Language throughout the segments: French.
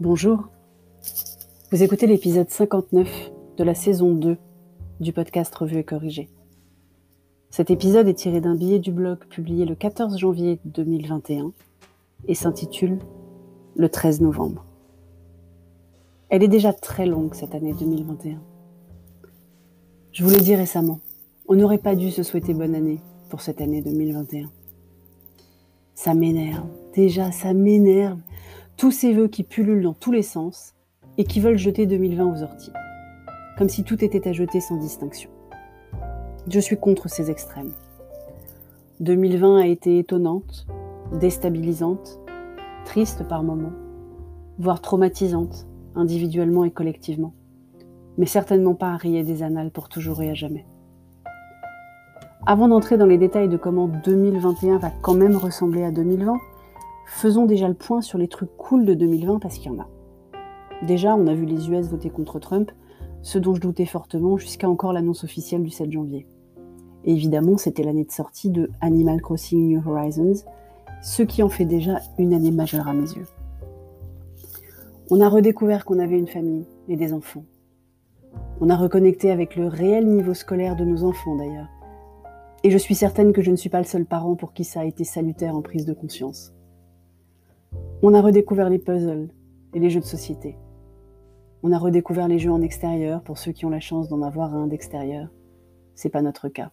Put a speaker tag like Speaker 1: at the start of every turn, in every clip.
Speaker 1: Bonjour. Vous écoutez l'épisode 59 de la saison 2 du podcast Revue et Corrigé. Cet épisode est tiré d'un billet du blog publié le 14 janvier 2021 et s'intitule Le 13 novembre. Elle est déjà très longue cette année 2021. Je vous l'ai dit récemment, on n'aurait pas dû se souhaiter bonne année pour cette année 2021. Ça m'énerve, déjà ça m'énerve tous ces vœux qui pullulent dans tous les sens et qui veulent jeter 2020 aux orties, comme si tout était à jeter sans distinction. Je suis contre ces extrêmes. 2020 a été étonnante, déstabilisante, triste par moments, voire traumatisante, individuellement et collectivement, mais certainement pas à rayer des annales pour toujours et à jamais. Avant d'entrer dans les détails de comment 2021 va quand même ressembler à 2020, Faisons déjà le point sur les trucs cool de 2020 parce qu'il y en a. Déjà, on a vu les US voter contre Trump, ce dont je doutais fortement jusqu'à encore l'annonce officielle du 7 janvier. Et évidemment, c'était l'année de sortie de Animal Crossing New Horizons, ce qui en fait déjà une année majeure à mes yeux. On a redécouvert qu'on avait une famille et des enfants. On a reconnecté avec le réel niveau scolaire de nos enfants d'ailleurs. Et je suis certaine que je ne suis pas le seul parent pour qui ça a été salutaire en prise de conscience. On a redécouvert les puzzles et les jeux de société. On a redécouvert les jeux en extérieur pour ceux qui ont la chance d'en avoir un d'extérieur. C'est pas notre cas.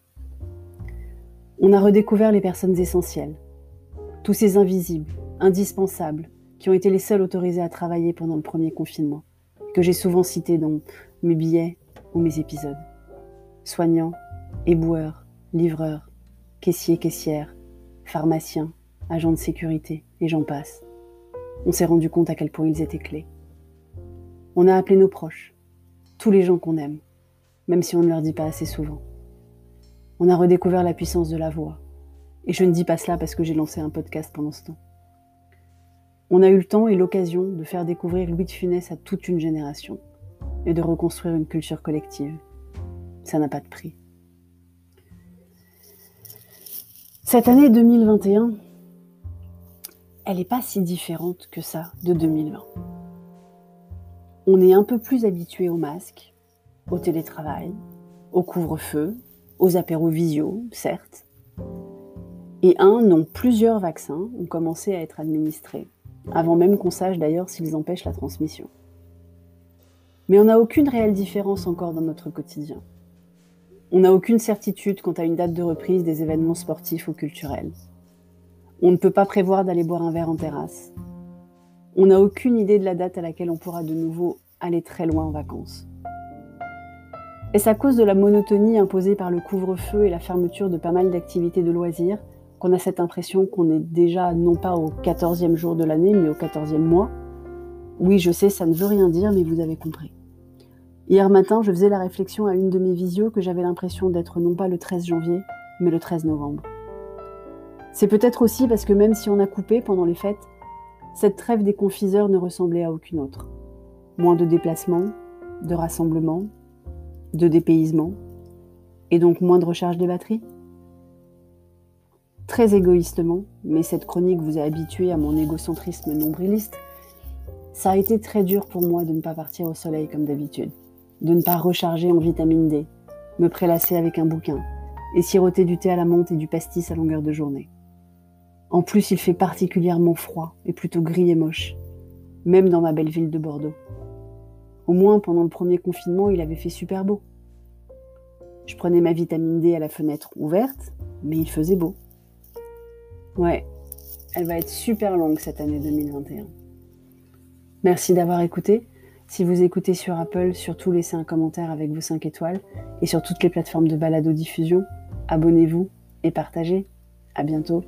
Speaker 1: On a redécouvert les personnes essentielles, tous ces invisibles, indispensables, qui ont été les seuls autorisés à travailler pendant le premier confinement, que j'ai souvent cités dans mes billets ou mes épisodes. Soignants, éboueurs, livreurs, caissiers, caissières, pharmaciens, agents de sécurité, et j'en passe on s'est rendu compte à quel point ils étaient clés. On a appelé nos proches, tous les gens qu'on aime, même si on ne leur dit pas assez souvent. On a redécouvert la puissance de la voix. Et je ne dis pas cela parce que j'ai lancé un podcast pendant ce temps. On a eu le temps et l'occasion de faire découvrir Louis de Funès à toute une génération et de reconstruire une culture collective. Ça n'a pas de prix. Cette année 2021, elle n'est pas si différente que ça de 2020. On est un peu plus habitué au masque, au télétravail, au couvre-feu, aux apéros visio, certes. Et un, non, plusieurs vaccins ont commencé à être administrés, avant même qu'on sache d'ailleurs s'ils empêchent la transmission. Mais on n'a aucune réelle différence encore dans notre quotidien. On n'a aucune certitude quant à une date de reprise des événements sportifs ou culturels. On ne peut pas prévoir d'aller boire un verre en terrasse. On n'a aucune idée de la date à laquelle on pourra de nouveau aller très loin en vacances. Est-ce à cause de la monotonie imposée par le couvre-feu et la fermeture de pas mal d'activités de loisirs qu'on a cette impression qu'on est déjà non pas au 14e jour de l'année, mais au 14e mois? Oui, je sais, ça ne veut rien dire, mais vous avez compris. Hier matin, je faisais la réflexion à une de mes visios que j'avais l'impression d'être non pas le 13 janvier, mais le 13 novembre. C'est peut-être aussi parce que même si on a coupé pendant les fêtes, cette trêve des confiseurs ne ressemblait à aucune autre. Moins de déplacements, de rassemblements, de dépaysement, et donc moins de recharge des batteries Très égoïstement, mais cette chronique vous a habitué à mon égocentrisme nombriliste, ça a été très dur pour moi de ne pas partir au soleil comme d'habitude, de ne pas recharger en vitamine D, me prélasser avec un bouquin, et siroter du thé à la menthe et du pastis à longueur de journée. En plus, il fait particulièrement froid et plutôt gris et moche, même dans ma belle ville de Bordeaux. Au moins, pendant le premier confinement, il avait fait super beau. Je prenais ma vitamine D à la fenêtre ouverte, mais il faisait beau. Ouais, elle va être super longue cette année 2021. Merci d'avoir écouté. Si vous écoutez sur Apple, surtout laissez un commentaire avec vos 5 étoiles. Et sur toutes les plateformes de balado-diffusion, abonnez-vous et partagez. À bientôt.